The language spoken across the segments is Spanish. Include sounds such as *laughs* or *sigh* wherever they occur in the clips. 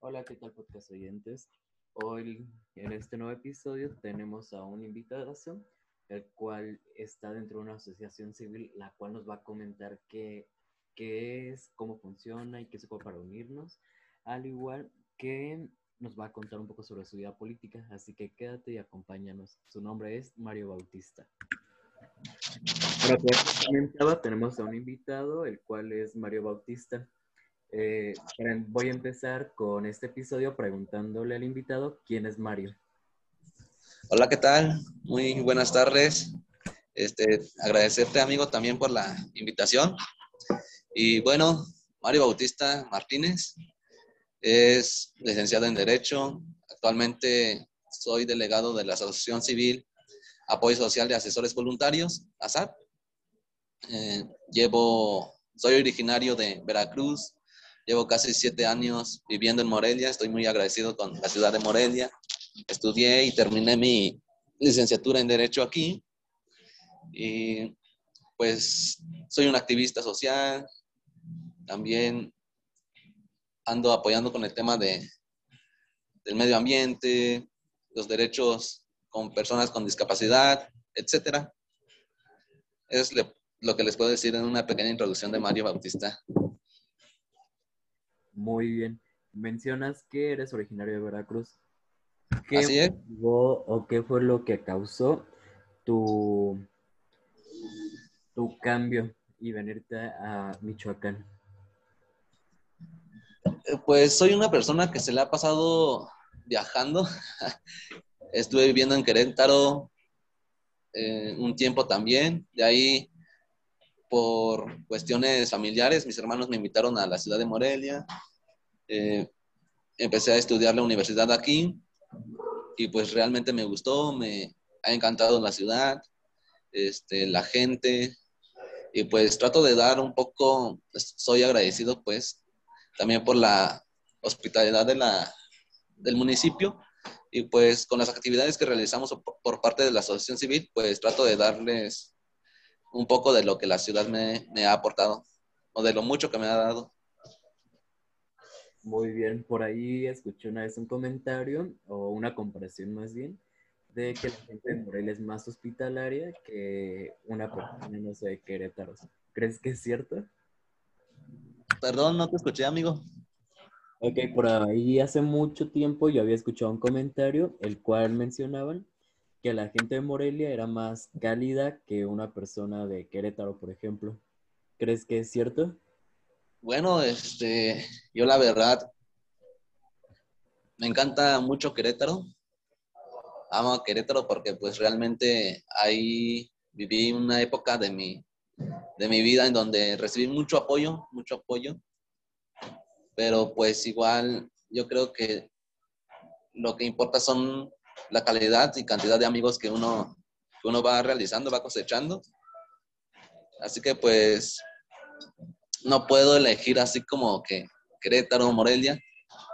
Hola, ¿qué tal podcast oyentes? Hoy en este nuevo episodio tenemos a un invitado, el cual está dentro de una asociación civil, la cual nos va a comentar qué, qué es, cómo funciona y qué se puede para unirnos, al igual que nos va a contar un poco sobre su vida política, así que quédate y acompáñanos. Su nombre es Mario Bautista. Comentaba, tenemos a un invitado, el cual es Mario Bautista. Eh, voy a empezar con este episodio preguntándole al invitado quién es Mario. Hola, ¿qué tal? Muy buenas tardes. Este, agradecerte, amigo, también por la invitación. Y bueno, Mario Bautista Martínez es licenciado en Derecho. Actualmente soy delegado de la Asociación Civil Apoyo Social de Asesores Voluntarios, ASAP. Eh, llevo, soy originario de Veracruz, Llevo casi siete años viviendo en Morelia, estoy muy agradecido con la ciudad de Morelia. Estudié y terminé mi licenciatura en Derecho aquí. Y pues soy un activista social. También ando apoyando con el tema de, del medio ambiente, los derechos con personas con discapacidad, etc. Es lo que les puedo decir en una pequeña introducción de Mario Bautista. Muy bien. Mencionas que eres originario de Veracruz. ¿Qué Así es. o qué fue lo que causó tu, tu cambio y venirte a Michoacán? Pues soy una persona que se le ha pasado viajando. *laughs* Estuve viviendo en Querétaro eh, un tiempo también. De ahí, por cuestiones familiares, mis hermanos me invitaron a la ciudad de Morelia. Eh, empecé a estudiar la universidad aquí y pues realmente me gustó, me ha encantado la ciudad, este, la gente y pues trato de dar un poco, soy agradecido pues también por la hospitalidad de la, del municipio y pues con las actividades que realizamos por, parte de la asociación civil pues trato de darles un poco de lo que la ciudad me, me ha aportado o de lo mucho que me ha dado. Muy bien, por ahí escuché una vez un comentario o una comparación más bien de que la gente de Morelia es más hospitalaria que una persona, no sé, de Querétaro. ¿Crees que es cierto? Perdón, no te escuché, amigo. Ok, por ahí hace mucho tiempo yo había escuchado un comentario, el cual mencionaban que la gente de Morelia era más cálida que una persona de Querétaro, por ejemplo. ¿Crees que es cierto? Bueno, este, yo la verdad, me encanta mucho Querétaro. Amo a Querétaro porque pues realmente ahí viví una época de mi, de mi vida en donde recibí mucho apoyo, mucho apoyo. Pero pues igual yo creo que lo que importa son la calidad y cantidad de amigos que uno, uno va realizando, va cosechando. Así que pues no puedo elegir así como que Querétaro o Morelia,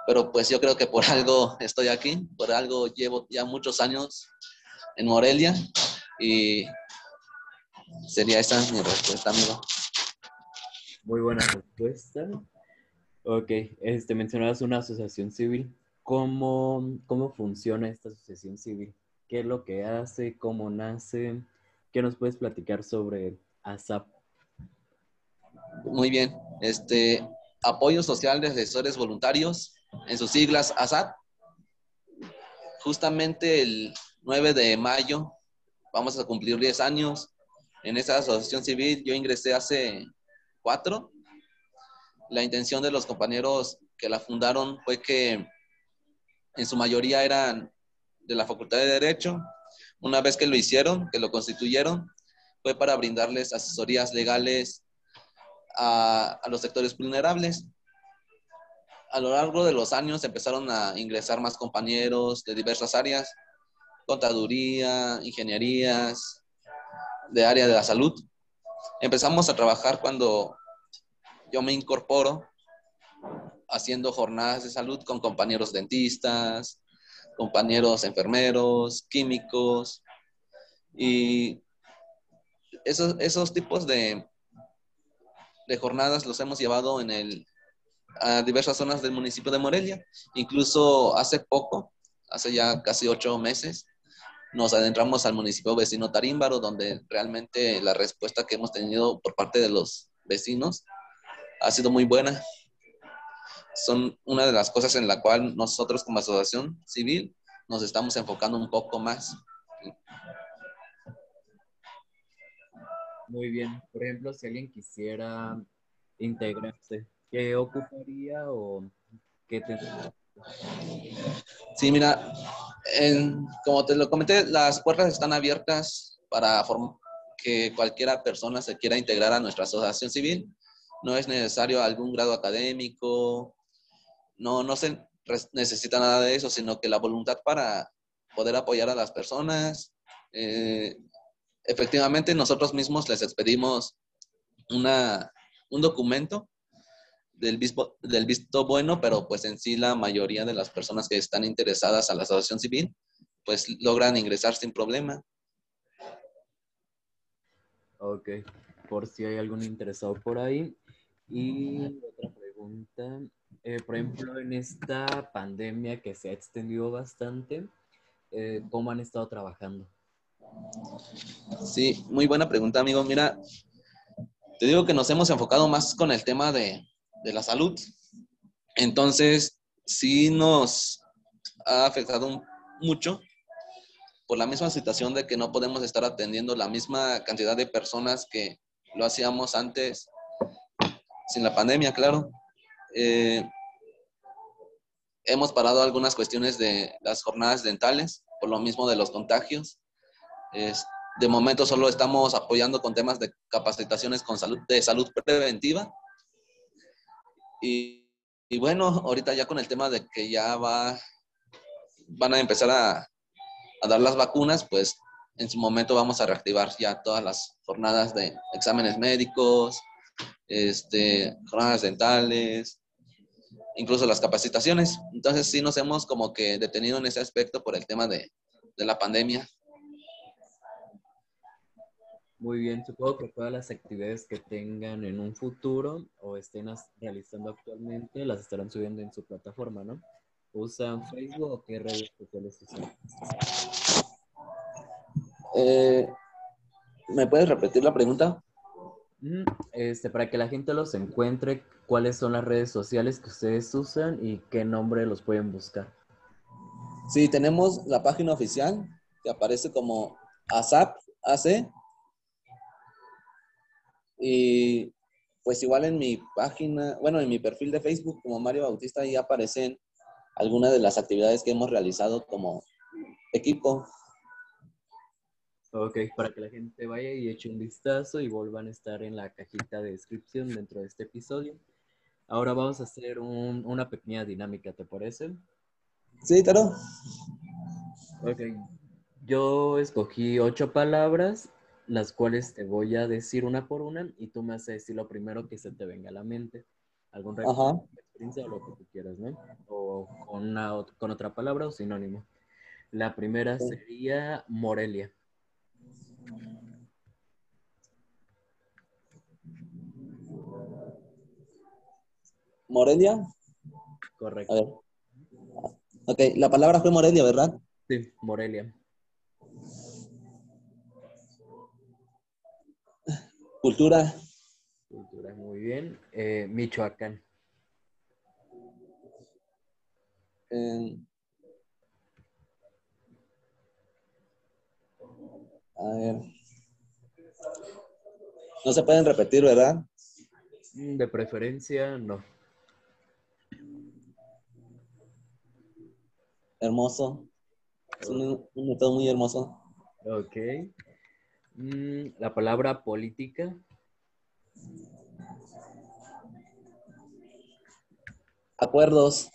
pero pues yo creo que por algo estoy aquí, por algo llevo ya muchos años en Morelia y sería esa mi respuesta, amigo. Muy buena respuesta. Ok, este, mencionabas una asociación civil. ¿Cómo, ¿Cómo funciona esta asociación civil? ¿Qué es lo que hace? ¿Cómo nace? ¿Qué nos puedes platicar sobre ASAP? Muy bien. Este, Apoyo Social de Asesores Voluntarios, en sus siglas ASAP. Justamente el 9 de mayo vamos a cumplir 10 años en esta asociación civil. Yo ingresé hace cuatro. La intención de los compañeros que la fundaron fue que en su mayoría eran de la Facultad de Derecho. Una vez que lo hicieron, que lo constituyeron, fue para brindarles asesorías legales a, los sectores vulnerables. A lo largo de los años empezaron a ingresar más compañeros de diversas áreas, contaduría, ingenierías, de área de la salud. Empezamos a trabajar cuando yo me incorporo haciendo jornadas de salud con compañeros dentistas, compañeros enfermeros, químicos y esos, esos tipos de, de jornadas los hemos llevado en el, a diversas zonas del municipio de Morelia. Incluso hace poco, hace ya casi ocho meses, nos adentramos al municipio vecino Tarímbaro, donde realmente la respuesta que hemos tenido por parte de los vecinos ha sido muy buena. Son una de las cosas en la cual nosotros como asociación civil nos estamos enfocando un poco más. Muy bien. Por ejemplo, si alguien quisiera integrarse, ¿qué ocuparía o qué tendría? Sí, mira, como te lo comenté, las puertas están abiertas para que cualquiera persona se quiera integrar a nuestra asociación civil. No es necesario algún grado académico, no, no se necesita nada de eso, sino que la voluntad para poder apoyar a las personas, eh, efectivamente nosotros mismos les expedimos una, un documento del visto, bueno, pero pues en sí la mayoría de las personas que están interesadas a la asociación civil, pues logran ingresar sin problema. Ok, por si hay algún interesado por ahí. Y otra pregunta, eh, por ejemplo, en esta pandemia que se ha extendido bastante, eh, ¿cómo han estado trabajando? Sí, muy buena pregunta, amigo. Mira, te digo que nos hemos enfocado más con el tema de, de la salud. Entonces, sí nos ha afectado mucho por la misma situación de que no podemos estar atendiendo la misma cantidad de personas que lo hacíamos antes, sin la pandemia, claro. Eh, hemos parado algunas cuestiones de las jornadas dentales por lo mismo de los contagios de momento solo estamos apoyando con temas de capacitaciones con salud, de salud preventiva. Y, y, bueno, ahorita ya con el tema de que ya va, van a empezar a, a dar las vacunas, pues en su momento vamos a reactivar ya todas las jornadas de exámenes médicos, este, jornadas dentales, incluso las capacitaciones. Entonces sí nos hemos como que detenido en ese aspecto por el tema de, de la pandemia. Muy bien, supongo que todas las actividades que tengan en un futuro o estén realizando actualmente las estarán subiendo en su plataforma, ¿no? ¿Usan Facebook o qué redes sociales usan? Eh, ¿Me puedes repetir la pregunta? Mm, este, para que la gente los encuentre, ¿cuáles son las redes sociales que ustedes usan y qué nombre los pueden buscar? Sí, tenemos la página oficial que aparece como ASAP, AC, y pues igual en mi página, bueno, en mi perfil de Facebook como Mario Bautista ahí aparecen algunas de las actividades que hemos realizado como equipo. Ok, para que la gente vaya y eche un vistazo y vuelvan a estar en la cajita de descripción dentro de este episodio. Ahora vamos a hacer una pequeña dinámica, ¿te parece? Sí, claro. Ok, yo escogí ocho palabras las cuales te voy a decir una por una y tú me haces decir lo primero que se te venga a la mente. Algún experiencia o lo que tú quieras, ¿no? O con, una, con otra palabra o sinónimo. La primera sería Morelia. ¿Morelia? Correcto. A ver. Ok, la palabra fue Morelia, ¿verdad? Sí, Morelia. Cultura. Cultura, muy bien. Eh, Michoacán. A ver. No se pueden repetir, ¿verdad? Mm, de preferencia, no. Hermoso. Es un, un método muy hermoso. Ok. Mm, la palabra política. Acuerdos.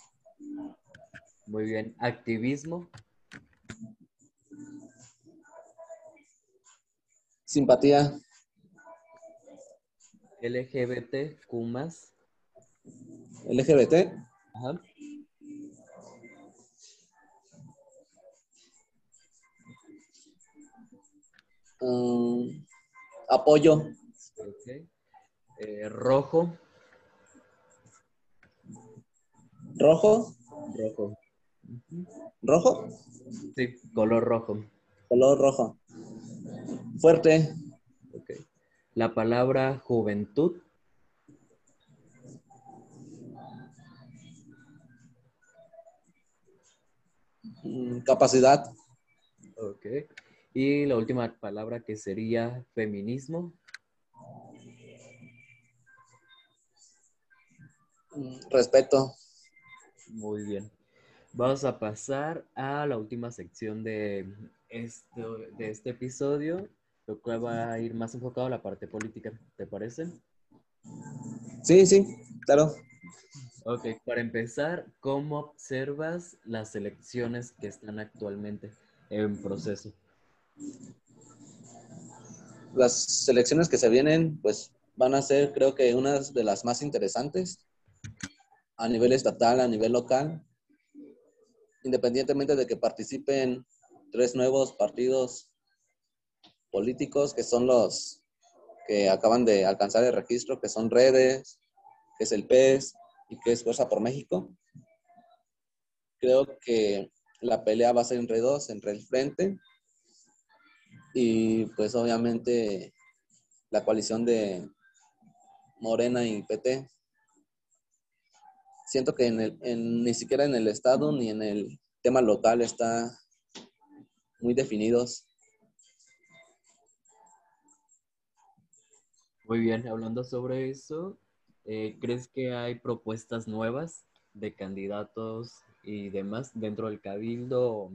Muy bien. Activismo. Simpatía. LGBT, Kumas. LGBT. Ajá. Mm, apoyo. Eh, rojo. ¿Rojo? Rojo. ¿Rojo? Sí, color rojo. Color rojo. Fuerte. La palabra juventud. Mm, Capacidad. Ok. Y la última palabra que sería feminismo. Mm, Respeto. Muy bien. Vamos a pasar a la última sección de este, de este episodio, lo cual va a ir más enfocado a la parte política. ¿Te parece? Sí, sí, claro. Ok, para empezar, ¿cómo observas las elecciones que están actualmente en proceso? Las elecciones que se vienen, pues van a ser, creo que, unas de las más interesantes a nivel estatal, a nivel local, independientemente de que participen tres nuevos partidos políticos que son los que acaban de alcanzar el registro, que son Redes, que es el PES y que es Fuerza por México. Creo que la pelea va a ser entre dos, entre el Frente y pues obviamente la coalición de Morena y PT. Siento que en el, en, ni siquiera en el Estado ni en el tema local está muy definidos. Muy bien, hablando sobre eso, eh, ¿crees que hay propuestas nuevas de candidatos y demás dentro del cabildo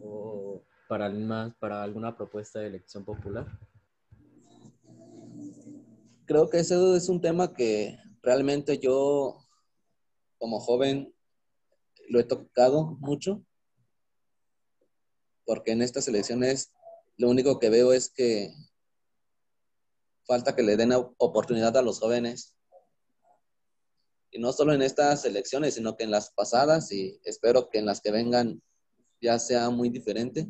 o, para, más, para alguna propuesta de elección popular? Creo que eso es un tema que realmente yo como joven lo he tocado mucho, porque en estas elecciones lo único que veo es que falta que le den oportunidad a los jóvenes. Y no solo en estas elecciones, sino que en las pasadas y espero que en las que vengan ya sea muy diferente,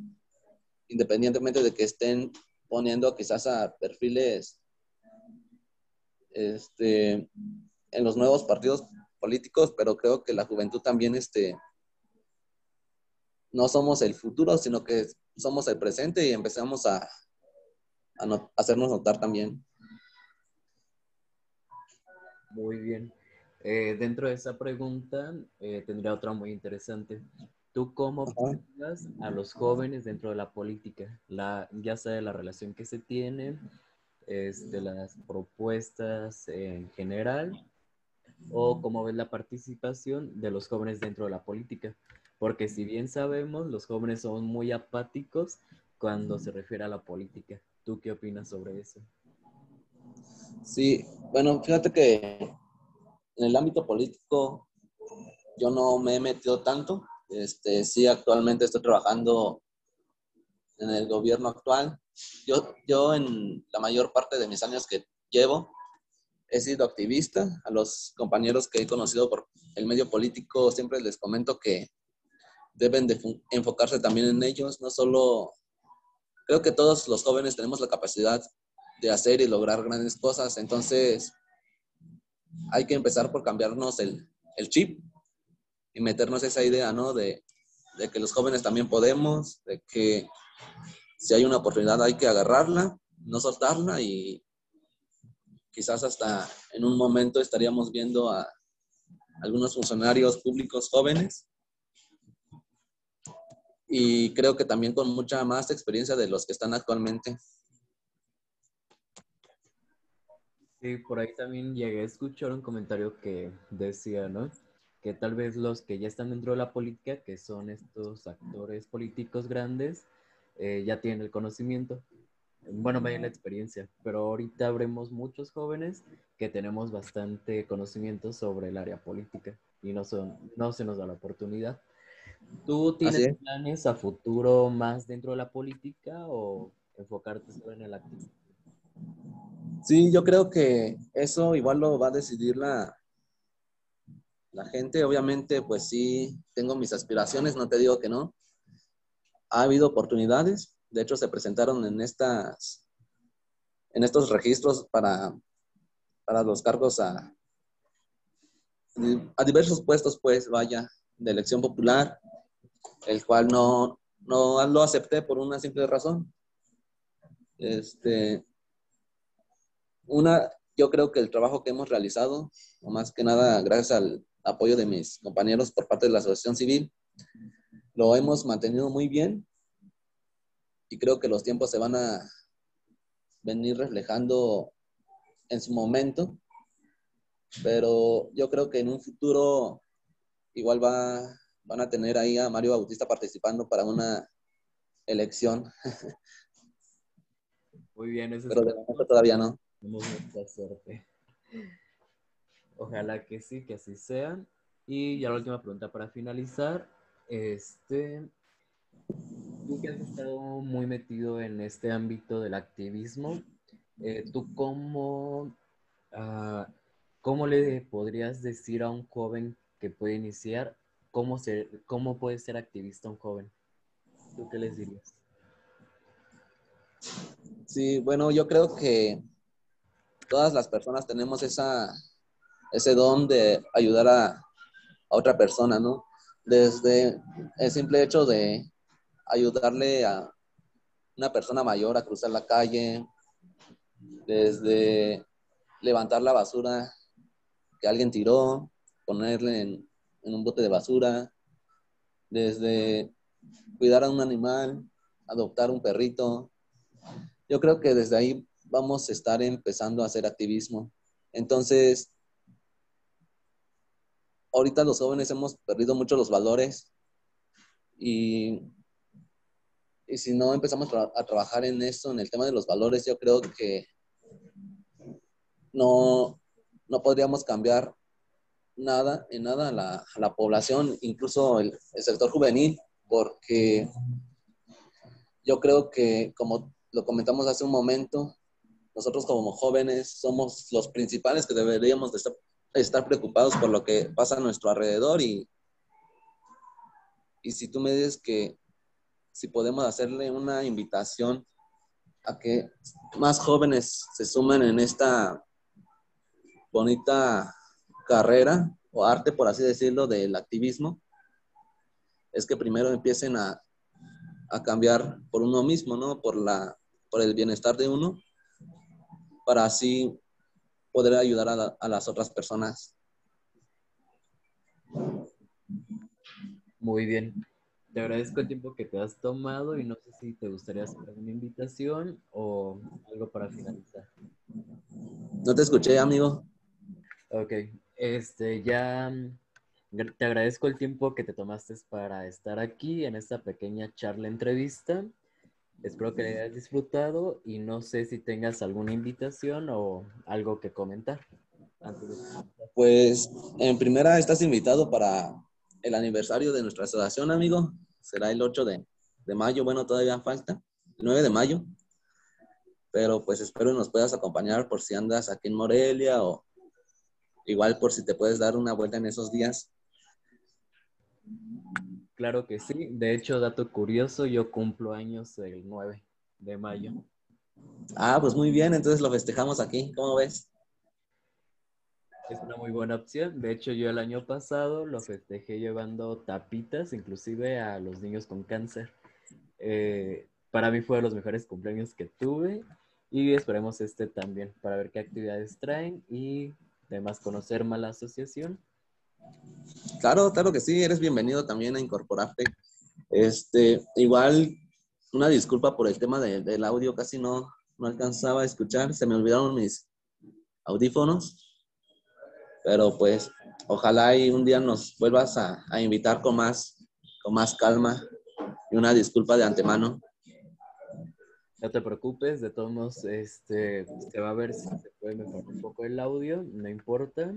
independientemente de que estén poniendo quizás a perfiles este, en los nuevos partidos políticos, pero creo que la juventud también este, no somos el futuro, sino que somos el presente y empezamos a, hacernos notar también. Muy bien. Eh, dentro de esa pregunta eh, tendría otra muy interesante. ¿Tú cómo observas a los jóvenes dentro de la política? La, ya sea de la relación que se tiene, es de las propuestas en general, o cómo ves la participación de los jóvenes dentro de la política. Porque si bien sabemos, los jóvenes son muy apáticos cuando se refiere a la política. ¿Tú qué opinas sobre eso? Sí, bueno, fíjate que en el ámbito político yo no me he metido tanto. Este, sí, actualmente estoy trabajando en el gobierno actual. Yo, yo en la mayor parte de mis años que llevo he sido activista. A los compañeros que he conocido por el medio político siempre les comento que deben de enfocarse también en ellos, no solo, creo que todos los jóvenes tenemos la capacidad de hacer y lograr grandes cosas, entonces hay que empezar por cambiarnos el, el chip y meternos esa idea, ¿no? De, de que los jóvenes también podemos, de que si hay una oportunidad hay que agarrarla, no soltarla y quizás hasta en un momento estaríamos viendo a algunos funcionarios públicos jóvenes y creo que también con mucha más experiencia de los que están actualmente. Sí, por ahí también llegué a escuchar un comentario que decía, ¿no? Que tal vez los que ya están dentro de la política, que son estos actores políticos grandes, eh, ya tienen el conocimiento. Bueno, vaya la experiencia, pero ahorita habremos muchos jóvenes que tenemos bastante conocimiento sobre el área política y no, son, no se nos da la oportunidad. ¿Tú tienes planes a futuro más dentro de la política o enfocarte solo en el activismo? Sí, yo creo que eso igual lo va a decidir la, la gente. Obviamente, pues sí, tengo mis aspiraciones, no te digo que no. Ha habido oportunidades, de hecho se presentaron en estas, en estos registros para, para los cargos a, a diversos puestos, pues, vaya, de elección popular, el cual no, no lo acepté por una simple razón. Este, una, yo creo que el trabajo que hemos realizado, o más que nada gracias al apoyo de mis compañeros por parte de la Asociación Civil, lo hemos mantenido muy bien y creo que los tiempos se van a venir reflejando en su momento, pero yo creo que en un futuro igual va, van a tener ahí a Mario Bautista participando para una elección. Muy bien, eso pero de momento todavía no. mucha suerte. Ojalá que sí, que así sea. Y ya la última pregunta para finalizar. Este, tú que has estado muy metido en este ámbito del activismo, eh, ¿tú cómo, uh, cómo le podrías decir a un joven que puede iniciar cómo, ser, cómo puede ser activista un joven? ¿Tú qué les dirías? Sí, bueno, yo creo que todas las personas tenemos ese don de ayudar a, a otra persona, ¿no? Desde el simple hecho de ayudarle a una persona mayor a cruzar la calle, desde levantar la basura que alguien tiró, ponerle en, un bote de basura, desde cuidar a un animal, adoptar un perrito. Yo creo que desde ahí vamos a estar empezando a hacer activismo. Entonces, ahorita los jóvenes hemos perdido mucho los valores y y si no empezamos a trabajar en esto, en el tema de los valores, yo creo que no, no podríamos cambiar nada, en nada a la, la población, incluso el, el, sector juvenil, porque yo creo que, como lo comentamos hace un momento, nosotros como jóvenes somos los principales que deberíamos de estar, estar preocupados por lo que pasa a nuestro alrededor y, y si tú me dices que si podemos hacerle una invitación a que más jóvenes se sumen en esta bonita carrera o arte, por así decirlo, del activismo, es que primero empiecen a, a cambiar por uno mismo, ¿no? Por, la, por el bienestar de uno, para así poder ayudar a, a las otras personas. Muy bien. Te agradezco el tiempo que te has tomado y no sé si te gustaría hacer una invitación o algo para finalizar. No te escuché, amigo. Ok, este, ya mm, te agradezco el tiempo que te tomaste para estar aquí en esta pequeña charla entrevista. Espero que hayas disfrutado y no sé si tengas alguna invitación o algo que comentar. Pues en primera estás invitado para el aniversario de nuestra asociación, amigo será el 8 de, mayo, bueno, todavía falta, el 9 de mayo, pero pues espero nos puedas acompañar por si andas aquí en Morelia o igual por si te puedes dar una vuelta en esos días. Claro que sí, de hecho, dato curioso, yo cumplo años el 9 de mayo. Ah, pues muy bien, entonces lo festejamos aquí, ¿cómo ves? Es una muy buena opción. De hecho, yo el año pasado lo festejé llevando tapitas, inclusive a los niños con cáncer. Eh, para mí fue de los mejores cumpleaños que tuve y esperemos este también para ver qué actividades traen y además conocer más la asociación. Claro, claro que sí, eres bienvenido también a incorporarte. Este, igual, una disculpa por el tema del audio, casi no, no alcanzaba a escuchar, se me olvidaron mis audífonos pero pues ojalá y un día nos vuelvas a, invitar con más, con más calma y una disculpa de antemano. No te preocupes, de todos modos, este, se va a ver si se puede mejorar un poco el audio, no importa.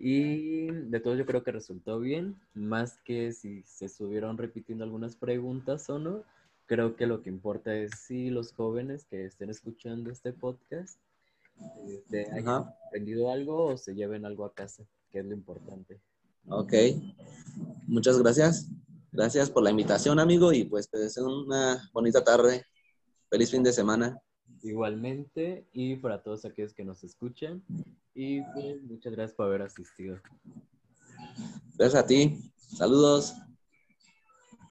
Y de todo yo creo que resultó bien, más que si se estuvieron repitiendo algunas preguntas o no. Creo que lo que importa es si los jóvenes que estén escuchando este podcast este, hayan aprendido algo o se lleven algo a casa, que es lo importante. Ok, muchas gracias. Gracias por la invitación, amigo, y pues te deseo una bonita tarde. Feliz fin de semana. Igualmente, y para todos aquellos que nos escuchan. Y pues, muchas gracias por haber asistido. Gracias a ti. Saludos.